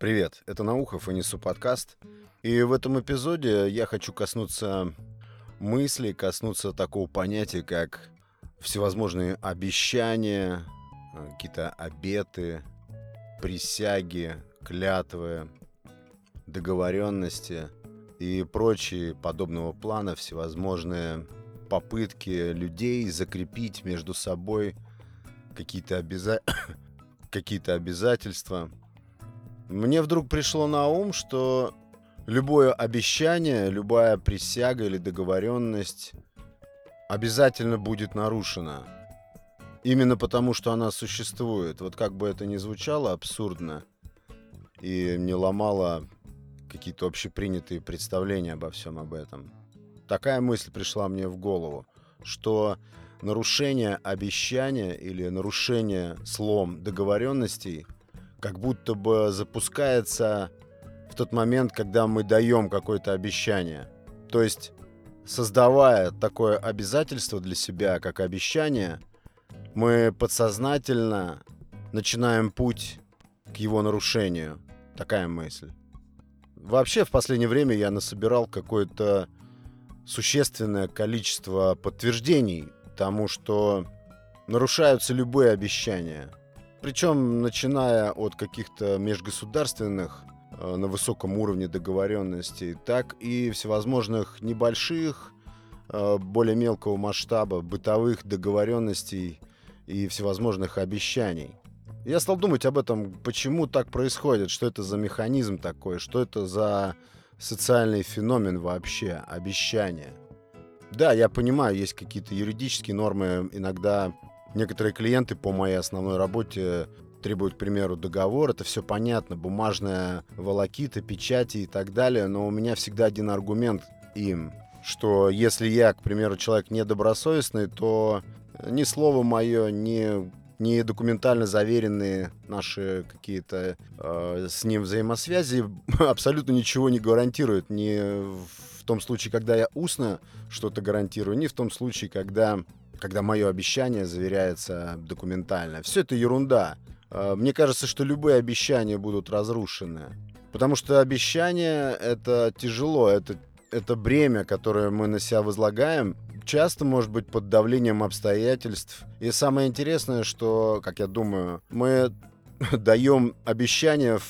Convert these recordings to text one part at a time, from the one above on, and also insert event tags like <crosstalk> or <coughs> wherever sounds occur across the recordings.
Привет, это Наухов и Несу подкаст. И в этом эпизоде я хочу коснуться мысли, коснуться такого понятия, как всевозможные обещания, какие-то обеты, присяги, клятвы, договоренности и прочие подобного плана, всевозможные попытки людей закрепить между собой какие-то обяза... <coughs> какие обязательства. Мне вдруг пришло на ум, что любое обещание, любая присяга или договоренность обязательно будет нарушена. Именно потому, что она существует. Вот как бы это ни звучало абсурдно и не ломало какие-то общепринятые представления обо всем об этом. Такая мысль пришла мне в голову, что нарушение обещания или нарушение слом договоренностей как будто бы запускается в тот момент, когда мы даем какое-то обещание. То есть, создавая такое обязательство для себя, как обещание, мы подсознательно начинаем путь к его нарушению. Такая мысль. Вообще, в последнее время я насобирал какое-то существенное количество подтверждений тому, что нарушаются любые обещания. Причем начиная от каких-то межгосударственных э, на высоком уровне договоренностей, так и всевозможных небольших, э, более мелкого масштаба бытовых договоренностей и всевозможных обещаний. Я стал думать об этом, почему так происходит, что это за механизм такой, что это за социальный феномен вообще, обещания. Да, я понимаю, есть какие-то юридические нормы. Иногда некоторые клиенты по моей основной работе требуют, к примеру, договор. Это все понятно, бумажная волокита, печати и так далее. Но у меня всегда один аргумент им, что если я, к примеру, человек недобросовестный, то ни слово мое, ни ни документально заверенные наши какие-то э, с ним взаимосвязи <laughs> абсолютно ничего не гарантируют. Ни в том случае, когда я устно что-то гарантирую, ни в том случае, когда, когда мое обещание заверяется документально. Все это ерунда. Э, мне кажется, что любые обещания будут разрушены. Потому что обещание — это тяжело, это, это бремя, которое мы на себя возлагаем, часто может быть под давлением обстоятельств. И самое интересное, что, как я думаю, мы <laughs> даем обещания в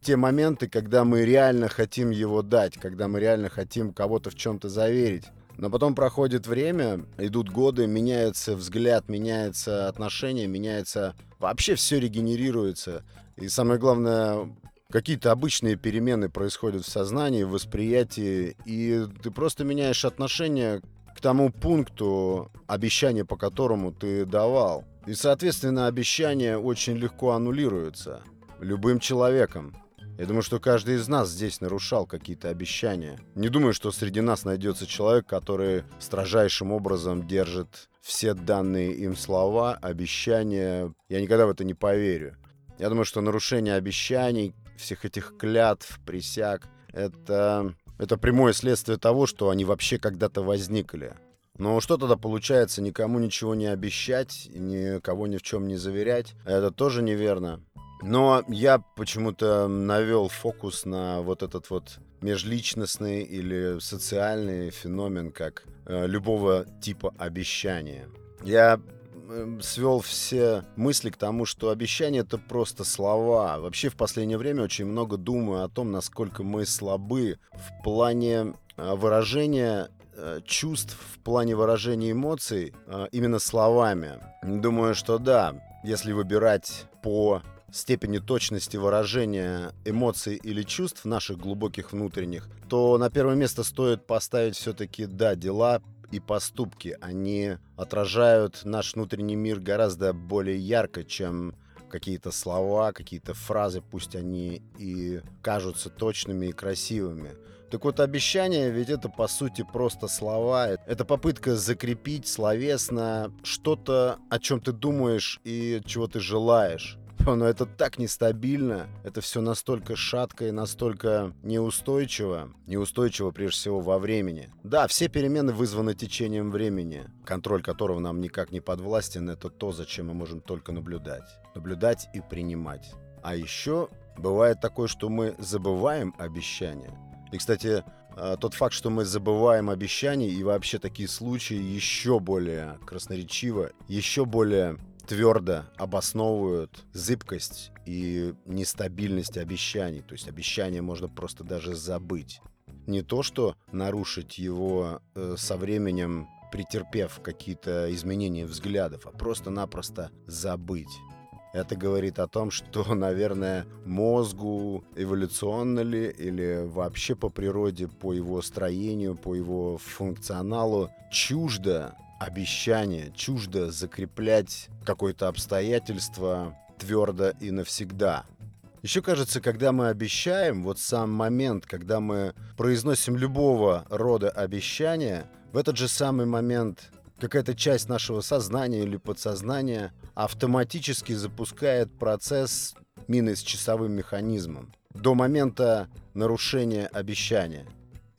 те моменты, когда мы реально хотим его дать, когда мы реально хотим кого-то в чем-то заверить. Но потом проходит время, идут годы, меняется взгляд, меняется отношение, меняется... Вообще все регенерируется. И самое главное, какие-то обычные перемены происходят в сознании, в восприятии, и ты просто меняешь отношение к тому пункту, обещания по которому ты давал. И, соответственно, обещания очень легко аннулируются любым человеком. Я думаю, что каждый из нас здесь нарушал какие-то обещания. Не думаю, что среди нас найдется человек, который строжайшим образом держит все данные им слова, обещания. Я никогда в это не поверю. Я думаю, что нарушение обещаний, всех этих клятв, присяг, это это прямое следствие того, что они вообще когда-то возникли. Но что тогда получается, никому ничего не обещать, никого ни в чем не заверять? Это тоже неверно. Но я почему-то навел фокус на вот этот вот межличностный или социальный феномен, как э, любого типа обещания. Я Эм, свел все мысли к тому, что обещание это просто слова. Вообще в последнее время очень много думаю о том, насколько мы слабы в плане э, выражения э, чувств, в плане выражения эмоций э, именно словами. Думаю, что да, если выбирать по степени точности выражения эмоций или чувств наших глубоких внутренних, то на первое место стоит поставить все-таки, да, дела, и поступки, они отражают наш внутренний мир гораздо более ярко, чем какие-то слова, какие-то фразы, пусть они и кажутся точными и красивыми. Так вот, обещание ведь это по сути просто слова. Это попытка закрепить словесно что-то, о чем ты думаешь и чего ты желаешь. Но это так нестабильно, это все настолько шатко и настолько неустойчиво. Неустойчиво прежде всего во времени. Да, все перемены вызваны течением времени, контроль которого нам никак не подвластен, это то, зачем мы можем только наблюдать. Наблюдать и принимать. А еще Бывает такое, что мы забываем обещания. И, кстати, а, тот факт, что мы забываем обещания и вообще такие случаи еще более красноречиво, еще более твердо обосновывают зыбкость и нестабильность обещаний. То есть обещания можно просто даже забыть. Не то, что нарушить его э, со временем, претерпев какие-то изменения взглядов, а просто-напросто забыть. Это говорит о том, что, <laughs> наверное, мозгу эволюционно ли или вообще по природе, по его строению, по его функционалу чуждо обещание, чуждо закреплять какое-то обстоятельство твердо и навсегда. Еще кажется, когда мы обещаем, вот сам момент, когда мы произносим любого рода обещания, в этот же самый момент какая-то часть нашего сознания или подсознания автоматически запускает процесс мины с часовым механизмом до момента нарушения обещания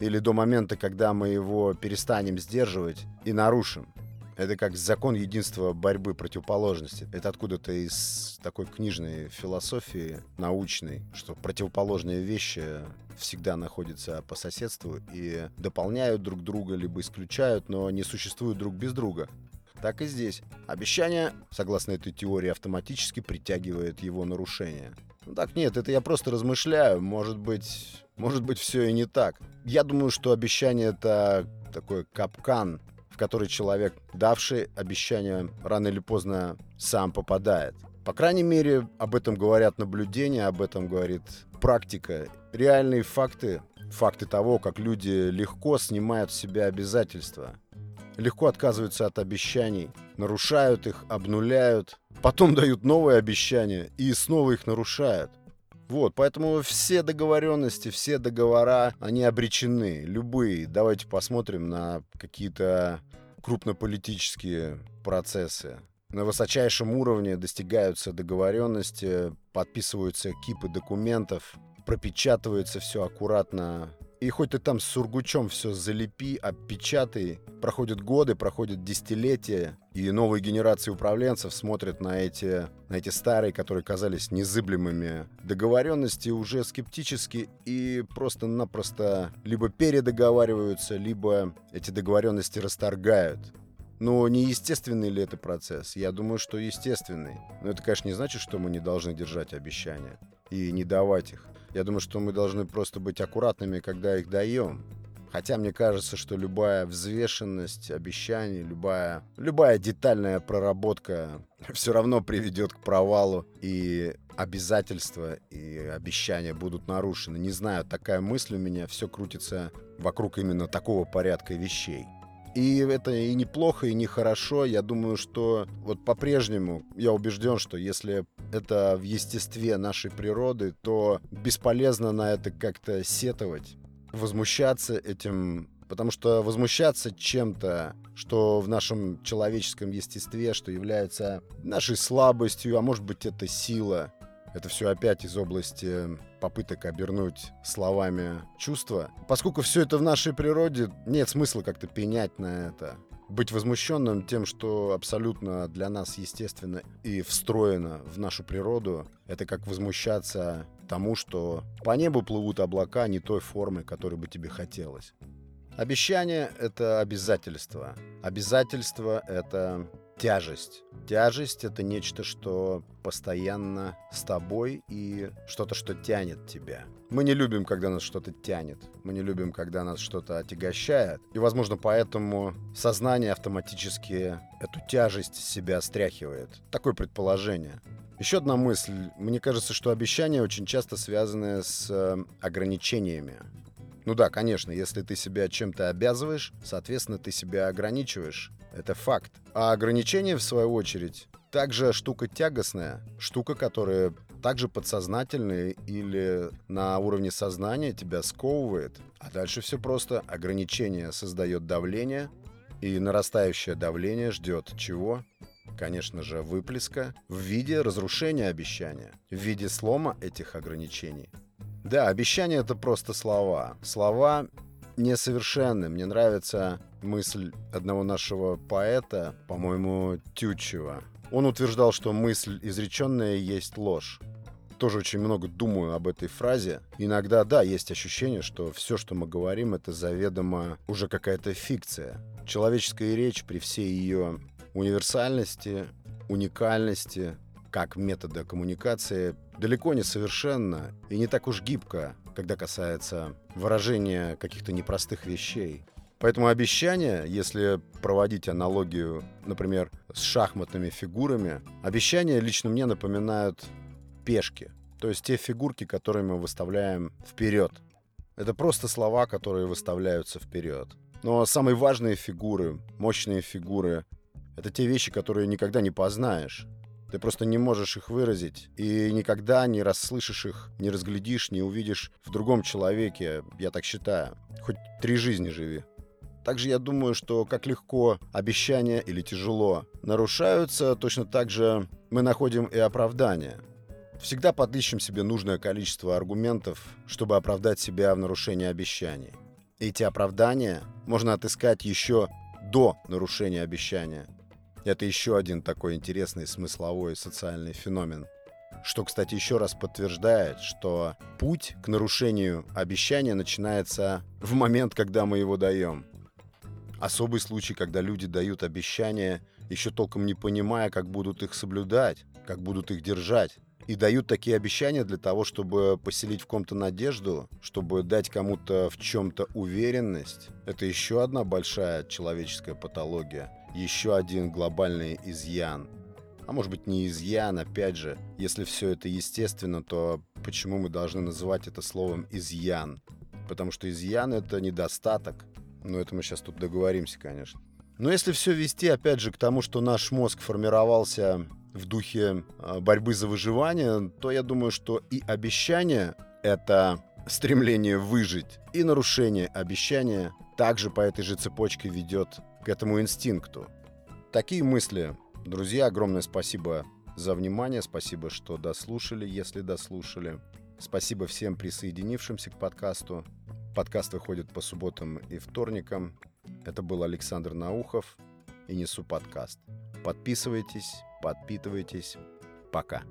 или до момента, когда мы его перестанем сдерживать и нарушим. Это как закон единства борьбы противоположности. Это откуда-то из такой книжной философии научной, что противоположные вещи всегда находятся по соседству и дополняют друг друга, либо исключают, но не существуют друг без друга. Так и здесь. Обещание, согласно этой теории, автоматически притягивает его нарушение. Ну так нет, это я просто размышляю. Может быть, может быть все и не так. Я думаю, что обещание это такой капкан, в который человек, давший обещание, рано или поздно сам попадает. По крайней мере, об этом говорят наблюдения, об этом говорит практика. Реальные факты, факты того, как люди легко снимают с себя обязательства, легко отказываются от обещаний, нарушают их, обнуляют, потом дают новые обещания и снова их нарушают. Вот, поэтому все договоренности, все договора, они обречены, любые. Давайте посмотрим на какие-то крупнополитические процессы. На высочайшем уровне достигаются договоренности, подписываются кипы документов, пропечатывается все аккуратно и хоть ты там с сургучом все залепи, опечатай, проходят годы, проходят десятилетия, и новые генерации управленцев смотрят на эти, на эти старые, которые казались незыблемыми договоренности уже скептически и просто-напросто либо передоговариваются, либо эти договоренности расторгают. Но не естественный ли это процесс? Я думаю, что естественный. Но это, конечно, не значит, что мы не должны держать обещания и не давать их. Я думаю, что мы должны просто быть аккуратными, когда их даем. Хотя мне кажется, что любая взвешенность обещаний, любая, любая детальная проработка <laughs> все равно приведет к провалу, и обязательства и обещания будут нарушены. Не знаю, такая мысль у меня, все крутится вокруг именно такого порядка вещей. И это и неплохо, и нехорошо. Я думаю, что вот по-прежнему я убежден, что если это в естестве нашей природы, то бесполезно на это как-то сетовать, возмущаться этим Потому что возмущаться чем-то, что в нашем человеческом естестве, что является нашей слабостью, а может быть это сила, это все опять из области попыток обернуть словами чувства. Поскольку все это в нашей природе, нет смысла как-то пенять на это. Быть возмущенным тем, что абсолютно для нас естественно и встроено в нашу природу, это как возмущаться тому, что по небу плывут облака не той формы, которой бы тебе хотелось. Обещание — это обязательство. Обязательство — это тяжесть. Тяжесть — это нечто, что постоянно с тобой и что-то, что тянет тебя. Мы не любим, когда нас что-то тянет. Мы не любим, когда нас что-то отягощает. И, возможно, поэтому сознание автоматически эту тяжесть с себя стряхивает. Такое предположение. Еще одна мысль. Мне кажется, что обещания очень часто связаны с э, ограничениями. Ну да, конечно, если ты себя чем-то обязываешь, соответственно, ты себя ограничиваешь. Это факт. А ограничение, в свою очередь, также штука тягостная, штука, которая также подсознательная или на уровне сознания тебя сковывает. А дальше все просто. Ограничение создает давление, и нарастающее давление ждет чего? Конечно же, выплеска в виде разрушения обещания, в виде слома этих ограничений. Да, обещания это просто слова. Слова несовершенны. Мне нравится мысль одного нашего поэта, по-моему, Тютчева. Он утверждал, что мысль изреченная есть ложь. тоже очень много думаю об этой фразе. Иногда, да, есть ощущение, что все, что мы говорим, это заведомо уже какая-то фикция. Человеческая речь при всей ее универсальности, уникальности, как метода коммуникации, далеко не совершенна и не так уж гибко, когда касается выражения каких-то непростых вещей. Поэтому обещания, если проводить аналогию, например, с шахматными фигурами, обещания лично мне напоминают пешки. То есть те фигурки, которые мы выставляем вперед. Это просто слова, которые выставляются вперед. Но самые важные фигуры, мощные фигуры, это те вещи, которые никогда не познаешь. Ты просто не можешь их выразить и никогда не расслышишь их, не разглядишь, не увидишь в другом человеке, я так считаю. Хоть три жизни живи. Также я думаю, что как легко обещания или тяжело нарушаются, точно так же мы находим и оправдание. Всегда подыщем себе нужное количество аргументов, чтобы оправдать себя в нарушении обещаний. Эти оправдания можно отыскать еще до нарушения обещания. Это еще один такой интересный смысловой социальный феномен. Что, кстати, еще раз подтверждает, что путь к нарушению обещания начинается в момент, когда мы его даем. Особый случай, когда люди дают обещания, еще толком не понимая, как будут их соблюдать, как будут их держать. И дают такие обещания для того, чтобы поселить в ком-то надежду, чтобы дать кому-то в чем-то уверенность. Это еще одна большая человеческая патология, еще один глобальный изъян. А может быть не изъян, опять же, если все это естественно, то почему мы должны называть это словом изъян? Потому что изъян это недостаток, ну, это мы сейчас тут договоримся, конечно. Но если все вести, опять же, к тому, что наш мозг формировался в духе а, борьбы за выживание, то я думаю, что и обещание — это стремление выжить, и нарушение обещания также по этой же цепочке ведет к этому инстинкту. Такие мысли. Друзья, огромное спасибо за внимание, спасибо, что дослушали, если дослушали. Спасибо всем присоединившимся к подкасту. Подкаст выходит по субботам и вторникам. Это был Александр Наухов и Несу подкаст. Подписывайтесь, подпитывайтесь. Пока.